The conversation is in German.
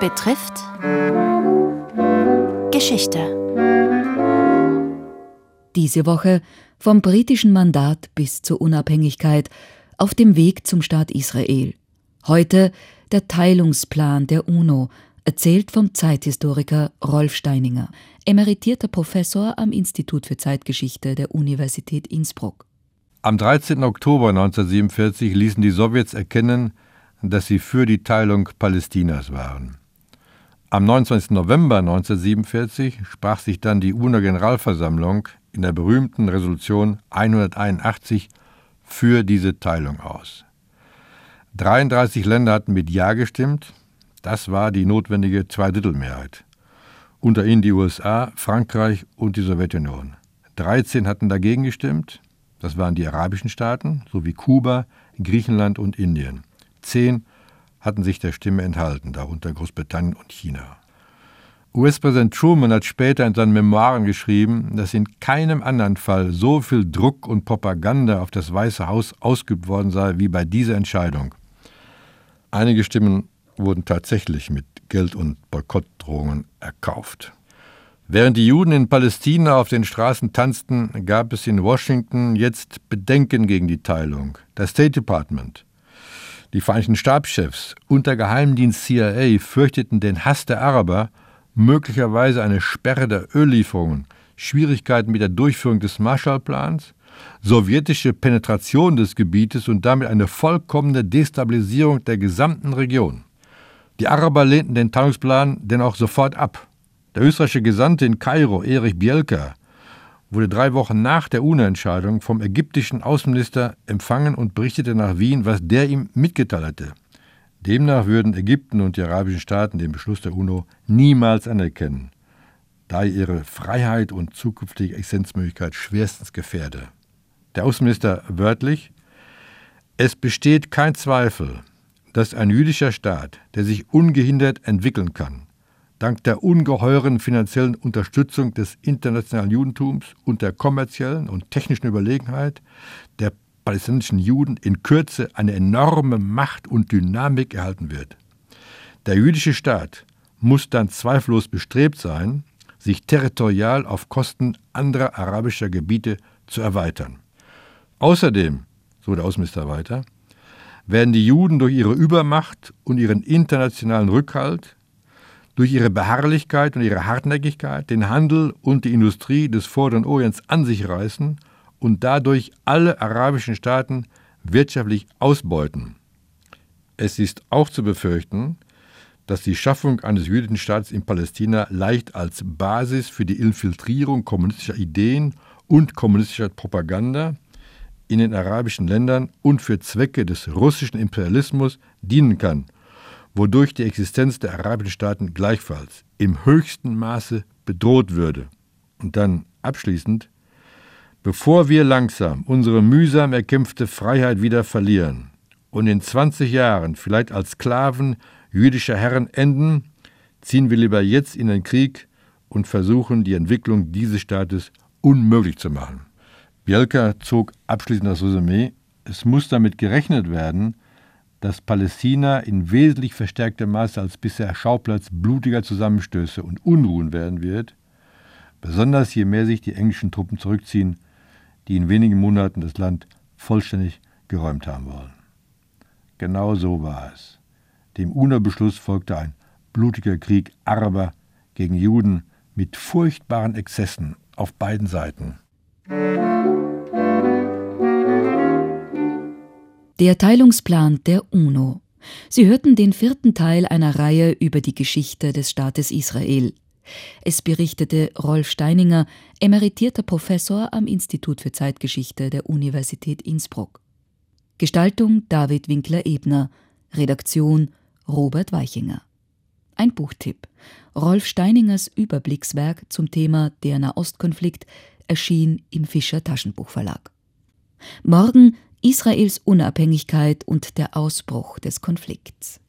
betrifft Geschichte. Diese Woche vom britischen Mandat bis zur Unabhängigkeit auf dem Weg zum Staat Israel. Heute der Teilungsplan der UNO, erzählt vom Zeithistoriker Rolf Steininger, emeritierter Professor am Institut für Zeitgeschichte der Universität Innsbruck. Am 13. Oktober 1947 ließen die Sowjets erkennen, dass sie für die Teilung Palästinas waren. Am 29. November 1947 sprach sich dann die UNO-Generalversammlung in der berühmten Resolution 181 für diese Teilung aus. 33 Länder hatten mit Ja gestimmt, das war die notwendige Zweidrittelmehrheit. Unter ihnen die USA, Frankreich und die Sowjetunion. 13 hatten dagegen gestimmt, das waren die arabischen Staaten sowie Kuba, Griechenland und Indien. Zehn hatten sich der Stimme enthalten, darunter Großbritannien und China. US-Präsident Truman hat später in seinen Memoiren geschrieben, dass in keinem anderen Fall so viel Druck und Propaganda auf das Weiße Haus ausgeübt worden sei wie bei dieser Entscheidung. Einige Stimmen wurden tatsächlich mit Geld- und Boykottdrohungen erkauft. Während die Juden in Palästina auf den Straßen tanzten, gab es in Washington jetzt Bedenken gegen die Teilung. Das State Department, die Vereinigten Stabschefs und der Geheimdienst CIA fürchteten den Hass der Araber, möglicherweise eine Sperre der Öllieferungen, Schwierigkeiten mit der Durchführung des Marshallplans, sowjetische Penetration des Gebietes und damit eine vollkommene Destabilisierung der gesamten Region. Die Araber lehnten den Teilungsplan denn auch sofort ab. Der österreichische Gesandte in Kairo, Erich Bielka, wurde drei Wochen nach der UNO-Entscheidung vom ägyptischen Außenminister empfangen und berichtete nach Wien, was der ihm mitgeteilt hatte. Demnach würden Ägypten und die arabischen Staaten den Beschluss der UNO niemals anerkennen, da er ihre Freiheit und zukünftige Existenzmöglichkeit schwerstens gefährde. Der Außenminister wörtlich Es besteht kein Zweifel, dass ein jüdischer Staat, der sich ungehindert entwickeln kann, dank der ungeheuren finanziellen Unterstützung des internationalen Judentums und der kommerziellen und technischen Überlegenheit der palästinensischen Juden in Kürze eine enorme Macht und Dynamik erhalten wird. Der jüdische Staat muss dann zweifellos bestrebt sein, sich territorial auf Kosten anderer arabischer Gebiete zu erweitern. Außerdem, so der Außenminister weiter, werden die Juden durch ihre Übermacht und ihren internationalen Rückhalt durch ihre Beharrlichkeit und ihre Hartnäckigkeit den Handel und die Industrie des Vorderen Orients an sich reißen und dadurch alle arabischen Staaten wirtschaftlich ausbeuten. Es ist auch zu befürchten, dass die Schaffung eines jüdischen Staates in Palästina leicht als Basis für die Infiltrierung kommunistischer Ideen und kommunistischer Propaganda in den arabischen Ländern und für Zwecke des russischen Imperialismus dienen kann – wodurch die Existenz der arabischen Staaten gleichfalls im höchsten Maße bedroht würde. Und dann abschließend, bevor wir langsam unsere mühsam erkämpfte Freiheit wieder verlieren und in 20 Jahren vielleicht als Sklaven jüdischer Herren enden, ziehen wir lieber jetzt in den Krieg und versuchen, die Entwicklung dieses Staates unmöglich zu machen. Bielka zog abschließend das Resümee, es muss damit gerechnet werden, dass Palästina in wesentlich verstärktem Maße als bisher Schauplatz blutiger Zusammenstöße und Unruhen werden wird, besonders je mehr sich die englischen Truppen zurückziehen, die in wenigen Monaten das Land vollständig geräumt haben wollen. Genau so war es. Dem UNO-Beschluss folgte ein blutiger Krieg Araber gegen Juden mit furchtbaren Exzessen auf beiden Seiten. Der Teilungsplan der UNO. Sie hörten den vierten Teil einer Reihe über die Geschichte des Staates Israel. Es berichtete Rolf Steininger, emeritierter Professor am Institut für Zeitgeschichte der Universität Innsbruck. Gestaltung David Winkler-Ebner, Redaktion Robert Weichinger. Ein Buchtipp. Rolf Steiningers Überblickswerk zum Thema Der Nahostkonflikt erschien im Fischer Taschenbuchverlag. Morgen Israels Unabhängigkeit und der Ausbruch des Konflikts.